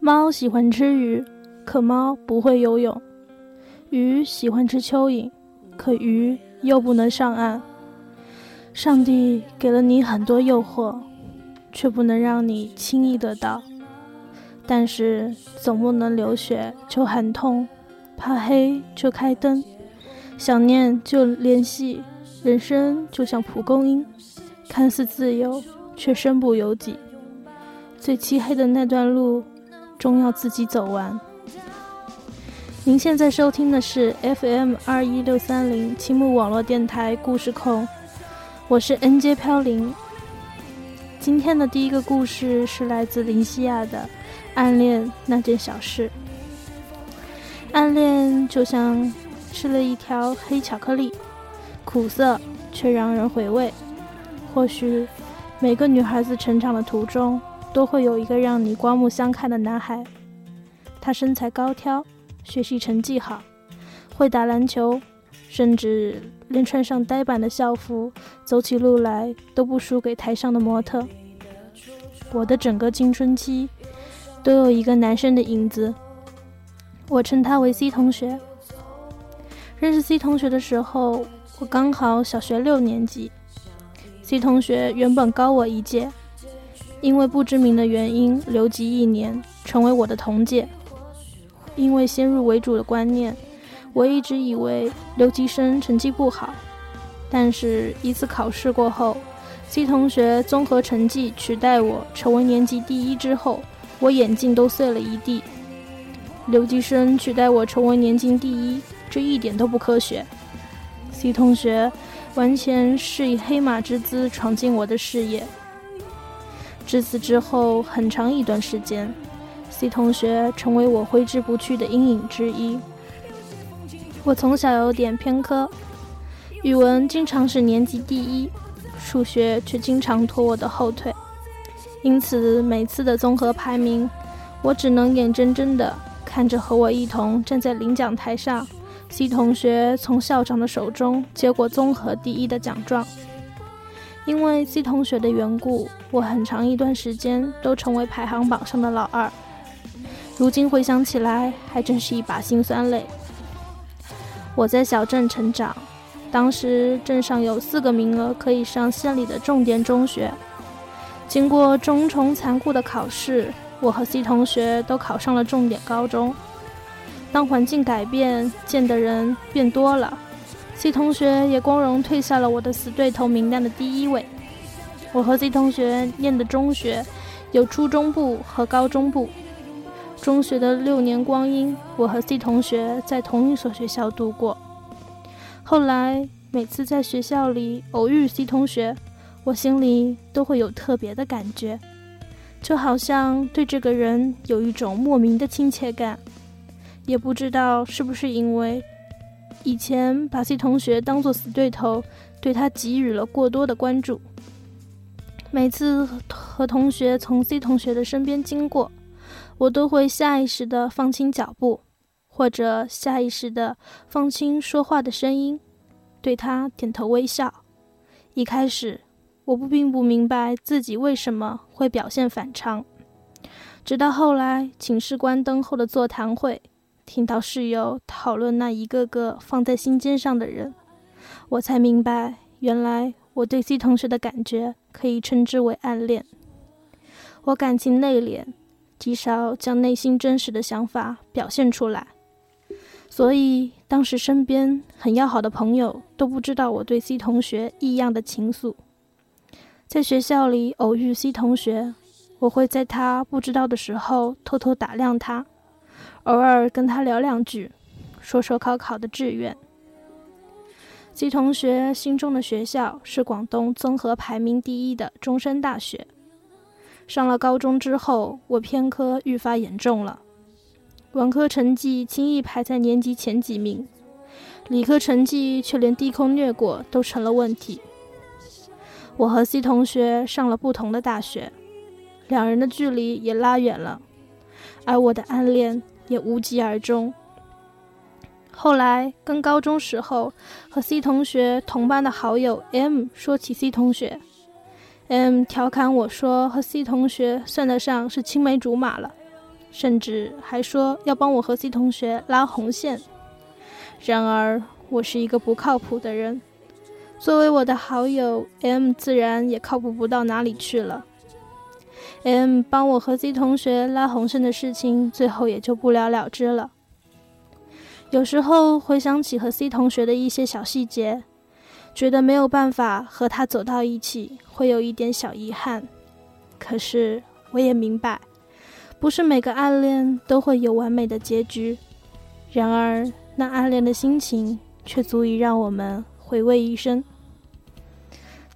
猫喜欢吃鱼，可猫不会游泳；鱼喜欢吃蚯蚓，可鱼又不能上岸。上帝给了你很多诱惑，却不能让你轻易得到。但是总不能流血就喊痛，怕黑就开灯，想念就联系。人生就像蒲公英，看似自由，却身不由己。最漆黑的那段路。终要自己走完。您现在收听的是 FM 二一六三零青木网络电台故事控，我是 NJ 飘零。今天的第一个故事是来自林西亚的《暗恋那件小事》。暗恋就像吃了一条黑巧克力，苦涩却让人回味。或许每个女孩子成长的途中。都会有一个让你刮目相看的男孩，他身材高挑，学习成绩好，会打篮球，甚至连穿上呆板的校服走起路来都不输给台上的模特。我的整个青春期都有一个男生的影子，我称他为 C 同学。认识 C 同学的时候，我刚好小学六年级，C 同学原本高我一届。因为不知名的原因留级一年，成为我的同届。因为先入为主的观念，我一直以为留级生成绩不好。但是，一次考试过后，C 同学综合成绩取代我成为年级第一之后，我眼镜都碎了一地。留级生取代我成为年级第一，这一点都不科学。C 同学完全是以黑马之姿闯进我的视野。至此之后，很长一段时间，C 同学成为我挥之不去的阴影之一。我从小有点偏科，语文经常是年级第一，数学却经常拖我的后腿。因此，每次的综合排名，我只能眼睁睁地看着和我一同站在领奖台上，C 同学从校长的手中接过综合第一的奖状。因为 C 同学的缘故，我很长一段时间都成为排行榜上的老二。如今回想起来，还真是一把辛酸泪。我在小镇成长，当时镇上有四个名额可以上县里的重点中学。经过重重残酷的考试，我和 C 同学都考上了重点高中。当环境改变，见的人变多了。C 同学也光荣退下了我的死对头名单的第一位。我和 C 同学念的中学有初中部和高中部。中学的六年光阴，我和 C 同学在同一所学校度过。后来每次在学校里偶遇 C 同学，我心里都会有特别的感觉，就好像对这个人有一种莫名的亲切感。也不知道是不是因为。以前把 C 同学当作死对头，对他给予了过多的关注。每次和同学从 C 同学的身边经过，我都会下意识地放轻脚步，或者下意识地放轻说话的声音，对他点头微笑。一开始，我不并不明白自己为什么会表现反常，直到后来寝室关灯后的座谈会。听到室友讨论那一个个放在心尖上的人，我才明白，原来我对 C 同学的感觉可以称之为暗恋。我感情内敛，极少将内心真实的想法表现出来，所以当时身边很要好的朋友都不知道我对 C 同学异样的情愫。在学校里偶遇 C 同学，我会在他不知道的时候偷偷打量他。偶尔跟他聊两句，说说高考的志愿。C 同学心中的学校是广东综合排名第一的中山大学。上了高中之后，我偏科愈发严重了，文科成绩轻易排在年级前几名，理科成绩却连低空掠过都成了问题。我和 C 同学上了不同的大学，两人的距离也拉远了，而我的暗恋。也无疾而终。后来跟高中时候和 C 同学同班的好友 M 说起 C 同学，M 调侃我说和 C 同学算得上是青梅竹马了。甚至还说要帮我和 C 同学拉红线。然而，我是一个不靠谱的人。作为我的好友，M 自然也靠谱不到哪里去了。M 帮我和 C 同学拉红线的事情，最后也就不了了之了。有时候回想起和 C 同学的一些小细节，觉得没有办法和他走到一起，会有一点小遗憾。可是我也明白，不是每个暗恋都会有完美的结局。然而，那暗恋的心情却足以让我们。回味一生。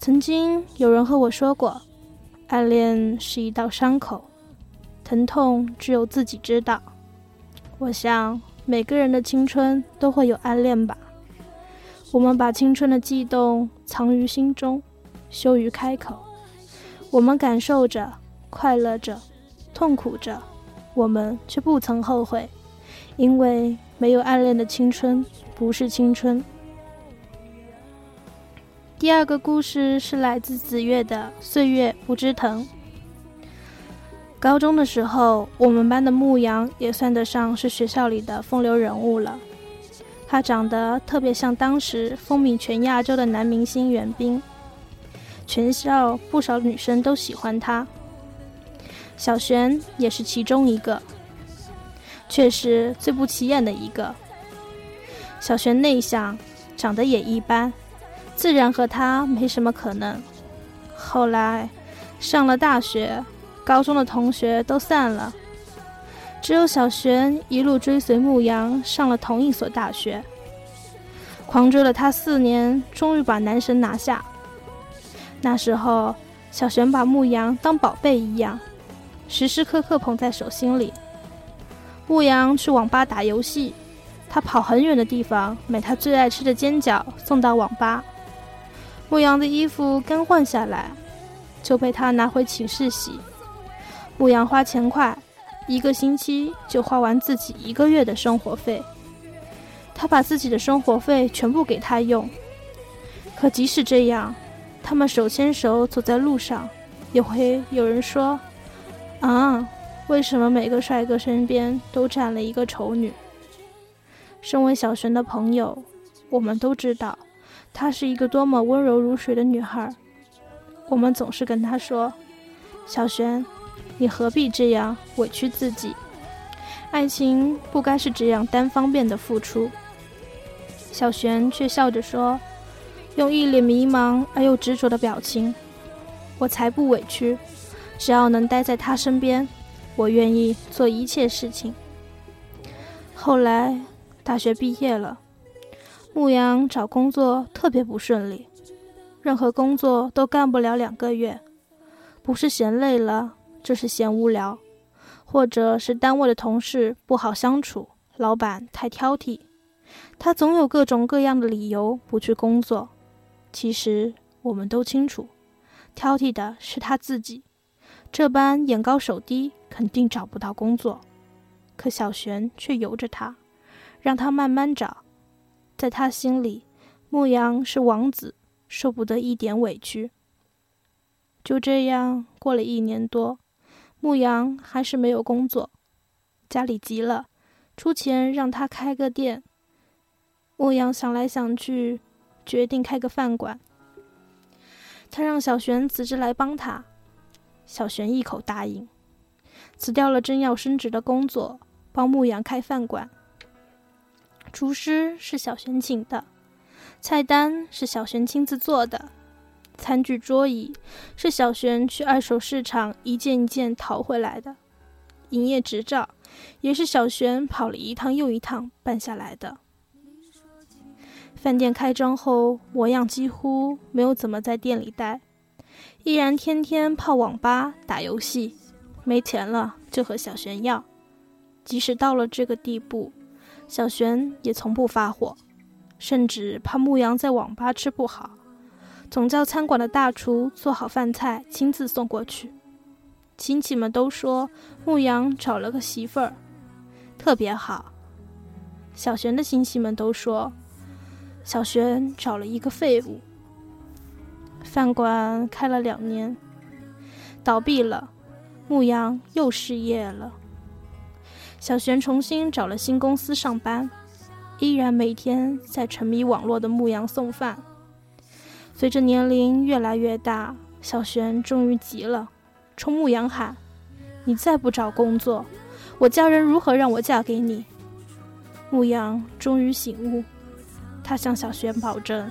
曾经有人和我说过，暗恋是一道伤口，疼痛只有自己知道。我想每个人的青春都会有暗恋吧。我们把青春的悸动藏于心中，羞于开口。我们感受着，快乐着，痛苦着，我们却不曾后悔，因为没有暗恋的青春不是青春。第二个故事是来自子月的《岁月不知疼》。高中的时候，我们班的牧羊也算得上是学校里的风流人物了。他长得特别像当时风靡全亚洲的男明星袁冰，全校不少女生都喜欢他。小璇也是其中一个，却是最不起眼的一个。小璇内向，长得也一般。自然和他没什么可能。后来上了大学，高中的同学都散了，只有小璇一路追随牧羊上了同一所大学。狂追了他四年，终于把男神拿下。那时候，小璇把牧羊当宝贝一样，时时刻刻捧在手心里。牧羊去网吧打游戏，他跑很远的地方买他最爱吃的煎饺送到网吧。牧羊的衣服刚换下来，就被他拿回寝室洗。牧羊花钱快，一个星期就花完自己一个月的生活费。他把自己的生活费全部给他用。可即使这样，他们手牵手走在路上，也会有人说：“啊，为什么每个帅哥身边都站了一个丑女？”身为小璇的朋友，我们都知道。她是一个多么温柔如水的女孩，我们总是跟她说：“小璇，你何必这样委屈自己？爱情不该是这样单方面的付出。”小璇却笑着说，用一脸迷茫而又执着的表情：“我才不委屈，只要能待在他身边，我愿意做一切事情。”后来，大学毕业了。牧羊找工作特别不顺利，任何工作都干不了两个月，不是嫌累了，就是嫌无聊，或者是单位的同事不好相处，老板太挑剔，他总有各种各样的理由不去工作。其实我们都清楚，挑剔的是他自己，这般眼高手低，肯定找不到工作。可小璇却由着他，让他慢慢找。在他心里，牧羊是王子，受不得一点委屈。就这样过了一年多，牧羊还是没有工作，家里急了，出钱让他开个店。牧羊想来想去，决定开个饭馆。他让小璇辞职来帮他，小璇一口答应，辞掉了正要升职的工作，帮牧羊开饭馆。厨师是小璇请的，菜单是小璇亲自做的，餐具桌椅是小璇去二手市场一件一件淘回来的，营业执照也是小璇跑了一趟又一趟办下来的。饭店开张后，模样几乎没有怎么在店里待，依然天天泡网吧打游戏，没钱了就和小璇要，即使到了这个地步。小璇也从不发火，甚至怕牧羊在网吧吃不好，总叫餐馆的大厨做好饭菜亲自送过去。亲戚们都说牧羊找了个媳妇儿，特别好。小璇的亲戚们都说小璇找了一个废物。饭馆开了两年，倒闭了，牧羊又失业了。小璇重新找了新公司上班，依然每天在沉迷网络的牧羊送饭。随着年龄越来越大，小璇终于急了，冲牧羊喊：“你再不找工作，我家人如何让我嫁给你？”牧羊终于醒悟，他向小璇保证，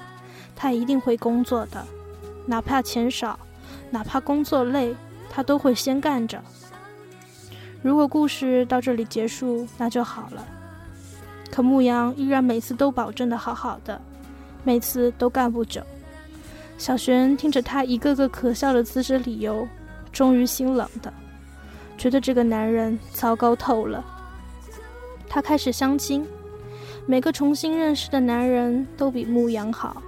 他一定会工作的，哪怕钱少，哪怕工作累，他都会先干着。如果故事到这里结束，那就好了。可牧羊依然每次都保证的好好的，每次都干不久。小璇听着他一个个可笑的辞职理由，终于心冷的，觉得这个男人糟糕透了。他开始相亲，每个重新认识的男人都比牧羊好，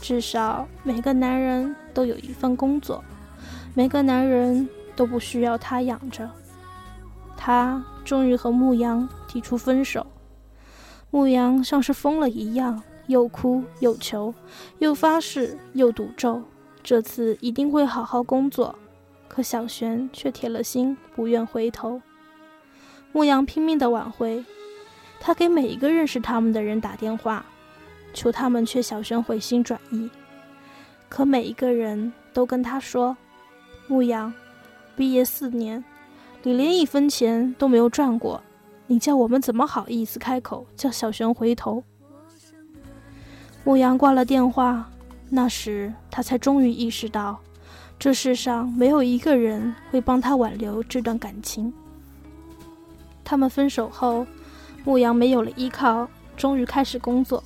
至少每个男人都有一份工作，每个男人都不需要他养着。他终于和牧羊提出分手，牧羊像是疯了一样，又哭又求，又发誓又赌咒，这次一定会好好工作。可小璇却铁了心，不愿回头。牧羊拼命的挽回，他给每一个认识他们的人打电话，求他们劝小璇回心转意。可每一个人都跟他说：“牧羊，毕业四年。”你连一分钱都没有赚过，你叫我们怎么好意思开口叫小璇回头？牧羊挂了电话，那时他才终于意识到，这世上没有一个人会帮他挽留这段感情。他们分手后，牧羊没有了依靠，终于开始工作。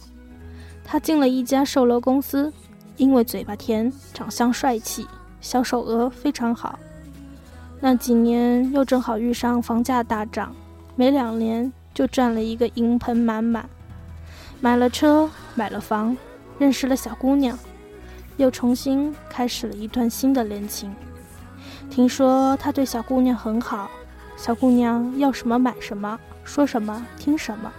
他进了一家售楼公司，因为嘴巴甜、长相帅气，销售额非常好。那几年又正好遇上房价大涨，没两年就赚了一个银盆满满，买了车，买了房，认识了小姑娘，又重新开始了一段新的恋情。听说他对小姑娘很好，小姑娘要什么买什么，说什么听什么，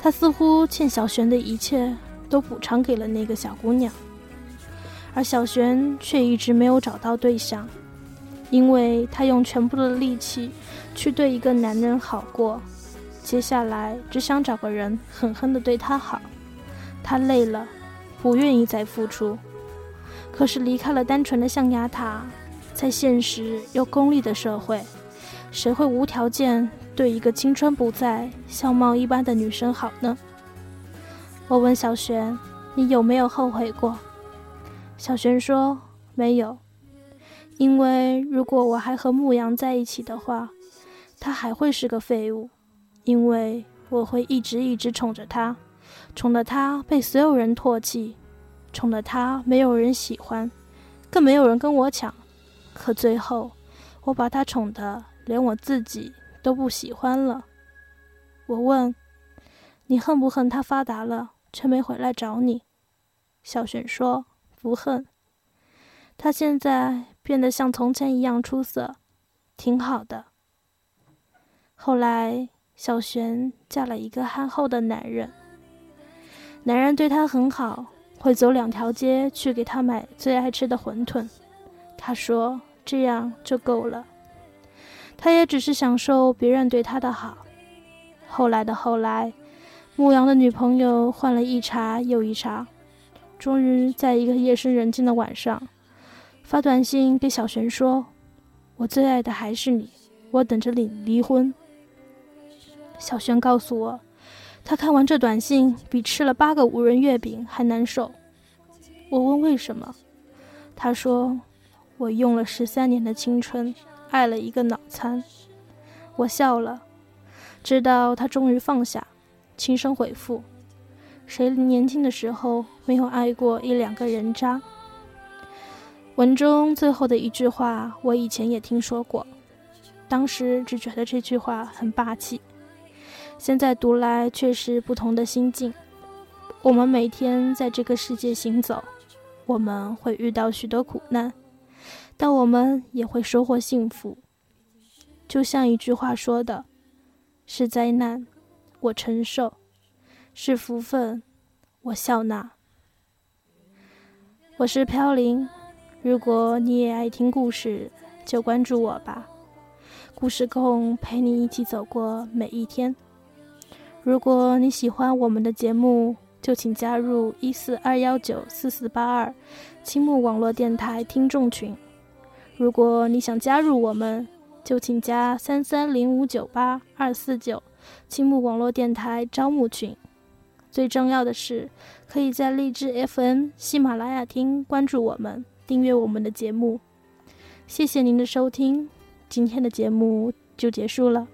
他似乎欠小璇的一切都补偿给了那个小姑娘，而小璇却一直没有找到对象。因为他用全部的力气去对一个男人好过，接下来只想找个人狠狠地对他好。他累了，不愿意再付出。可是离开了单纯的象牙塔，在现实又功利的社会，谁会无条件对一个青春不在、相貌一般的女生好呢？我问小璇：“你有没有后悔过？”小璇说：“没有。”因为如果我还和牧羊在一起的话，他还会是个废物。因为我会一直一直宠着他，宠得他被所有人唾弃，宠得他没有人喜欢，更没有人跟我抢。可最后，我把他宠得连我自己都不喜欢了。我问：“你恨不恨他发达了却没回来找你？”小璇说：“不恨。他现在。”变得像从前一样出色，挺好的。后来，小璇嫁了一个憨厚的男人，男人对她很好，会走两条街去给她买最爱吃的馄饨。她说这样就够了，她也只是享受别人对她的好。后来的后来，牧羊的女朋友换了一茬又一茬，终于在一个夜深人静的晚上。发短信给小璇说：“我最爱的还是你，我等着你离婚。”小璇告诉我，他看完这短信比吃了八个五仁月饼还难受。我问为什么，他说：“我用了十三年的青春爱了一个脑残。”我笑了，知道他终于放下，轻声回复：“谁年轻的时候没有爱过一两个人渣？”文中最后的一句话，我以前也听说过，当时只觉得这句话很霸气，现在读来却是不同的心境。我们每天在这个世界行走，我们会遇到许多苦难，但我们也会收获幸福。就像一句话说的：“是灾难，我承受；是福分，我笑纳。”我是飘零。如果你也爱听故事，就关注我吧。故事控陪你一起走过每一天。如果你喜欢我们的节目，就请加入一四二幺九四四八二青木网络电台听众群。如果你想加入我们，就请加三三零五九八二四九青木网络电台招募群。最重要的是，可以在荔枝 FM、喜马拉雅听关注我们，订阅我们的节目。谢谢您的收听，今天的节目就结束了。